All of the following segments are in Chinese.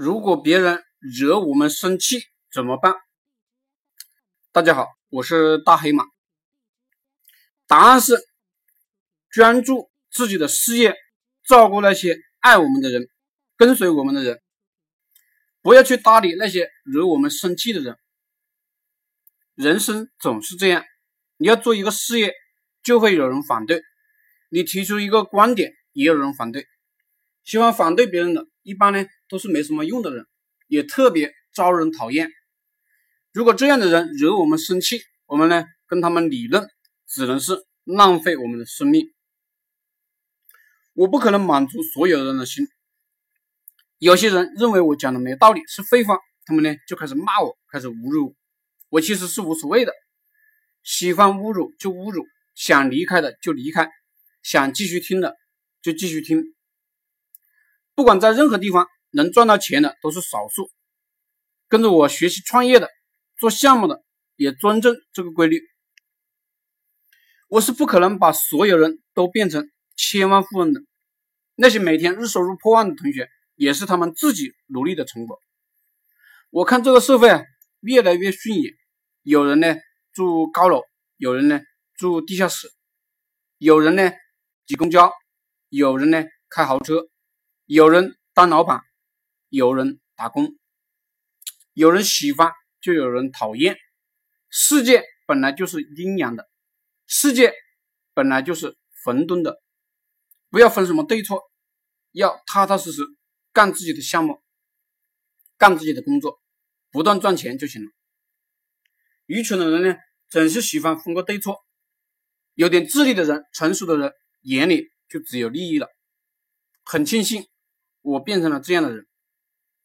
如果别人惹我们生气怎么办？大家好，我是大黑马。答案是专注自己的事业，照顾那些爱我们的人，跟随我们的人，不要去搭理那些惹我们生气的人。人生总是这样，你要做一个事业，就会有人反对；你提出一个观点，也有人反对。喜欢反对别人的，一般呢。都是没什么用的人，也特别招人讨厌。如果这样的人惹我们生气，我们呢跟他们理论，只能是浪费我们的生命。我不可能满足所有人的心。有些人认为我讲的没道理，是废话，他们呢就开始骂我，开始侮辱我。我其实是无所谓的，喜欢侮辱就侮辱，想离开的就离开，想继续听的就继续听。不管在任何地方。能赚到钱的都是少数，跟着我学习创业的、做项目的也尊重这个规律。我是不可能把所有人都变成千万富翁的。那些每天日收入破万的同学，也是他们自己努力的成果。我看这个社会啊，越来越顺眼。有人呢住高楼，有人呢住地下室，有人呢挤公交，有人呢开豪车，有人当老板。有人打工，有人喜欢，就有人讨厌。世界本来就是阴阳的，世界本来就是混沌的，不要分什么对错，要踏踏实实干自己的项目，干自己的工作，不断赚钱就行了。愚蠢的人呢，总是喜欢分个对错；有点智力的人，成熟的人，眼里就只有利益了。很庆幸，我变成了这样的人。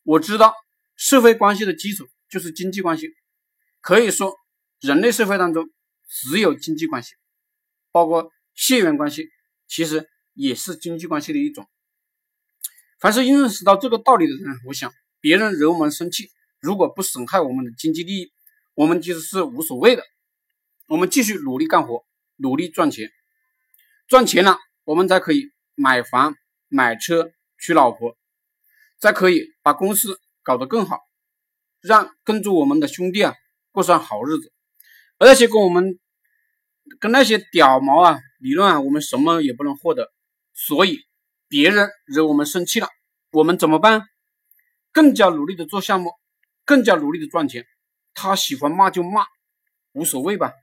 我知道社会关系的基础就是经济关系，可以说人类社会当中只有经济关系，包括血缘关系，其实也是经济关系的一种。凡是认识到这个道理的人，我想别人惹我们生气，如果不损害我们的经济利益，我们其实是无所谓的。我们继续努力干活，努力赚钱，赚钱了，我们才可以买房、买车、娶老婆。再可以把公司搞得更好，让跟着我们的兄弟啊过上好日子，而那些跟我们跟那些屌毛啊理论啊，我们什么也不能获得。所以别人惹我们生气了，我们怎么办？更加努力的做项目，更加努力的赚钱。他喜欢骂就骂，无所谓吧。